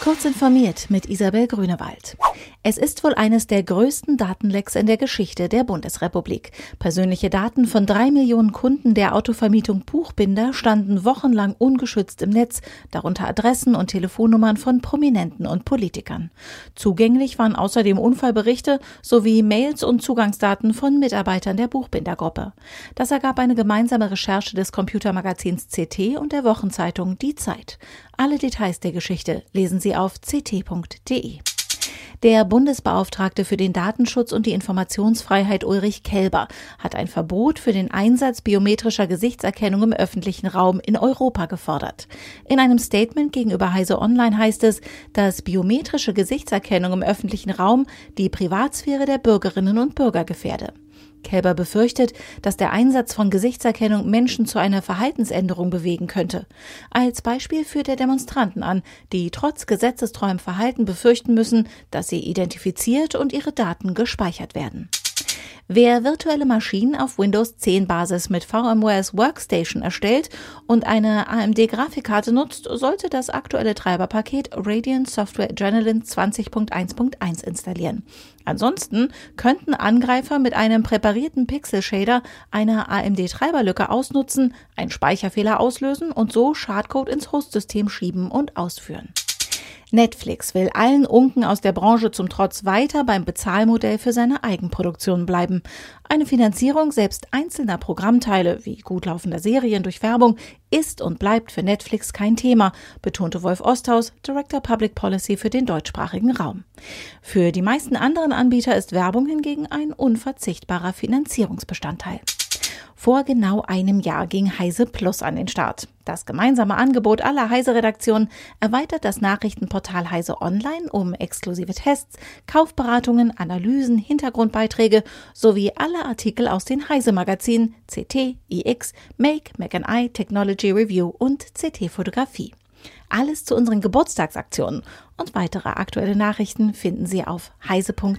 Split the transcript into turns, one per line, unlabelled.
Kurz informiert mit Isabel Grünewald. Es ist wohl eines der größten Datenlecks in der Geschichte der Bundesrepublik. Persönliche Daten von drei Millionen Kunden der Autovermietung Buchbinder standen wochenlang ungeschützt im Netz, darunter Adressen und Telefonnummern von Prominenten und Politikern. Zugänglich waren außerdem Unfallberichte sowie Mails und Zugangsdaten von Mitarbeitern der Buchbindergruppe. Das ergab eine gemeinsame Recherche des Computermagazins CT und der Wochenzeitung Die Zeit. Alle Details der Geschichte lesen Sie auf ct.de. Der Bundesbeauftragte für den Datenschutz und die Informationsfreiheit Ulrich Kelber hat ein Verbot für den Einsatz biometrischer Gesichtserkennung im öffentlichen Raum in Europa gefordert. In einem Statement gegenüber Heise Online heißt es, dass biometrische Gesichtserkennung im öffentlichen Raum die Privatsphäre der Bürgerinnen und Bürger gefährde. Kälber befürchtet, dass der Einsatz von Gesichtserkennung Menschen zu einer Verhaltensänderung bewegen könnte. Als Beispiel führt er Demonstranten an, die trotz gesetzestreuem Verhalten befürchten müssen, dass sie identifiziert und ihre Daten gespeichert werden. Wer virtuelle Maschinen auf Windows 10 Basis mit VMwares Workstation erstellt und eine AMD Grafikkarte nutzt, sollte das aktuelle Treiberpaket Radiant Software Adrenaline 20.1.1 installieren. Ansonsten könnten Angreifer mit einem präparierten Pixel Shader eine AMD Treiberlücke ausnutzen, einen Speicherfehler auslösen und so Schadcode ins Hostsystem schieben und ausführen. Netflix will allen Unken aus der Branche zum Trotz weiter beim Bezahlmodell für seine Eigenproduktion bleiben. Eine Finanzierung selbst einzelner Programmteile wie gut laufender Serien durch Werbung ist und bleibt für Netflix kein Thema, betonte Wolf Osthaus, Director Public Policy für den deutschsprachigen Raum. Für die meisten anderen Anbieter ist Werbung hingegen ein unverzichtbarer Finanzierungsbestandteil. Vor genau einem Jahr ging Heise Plus an den Start. Das gemeinsame Angebot aller Heise-Redaktionen erweitert das Nachrichtenportal Heise Online um exklusive Tests, Kaufberatungen, Analysen, Hintergrundbeiträge sowie alle Artikel aus den Heise-Magazinen CT, iX, Make, Mac I, Technology Review und CT Fotografie. Alles zu unseren Geburtstagsaktionen und weitere aktuelle Nachrichten finden Sie auf heise.de.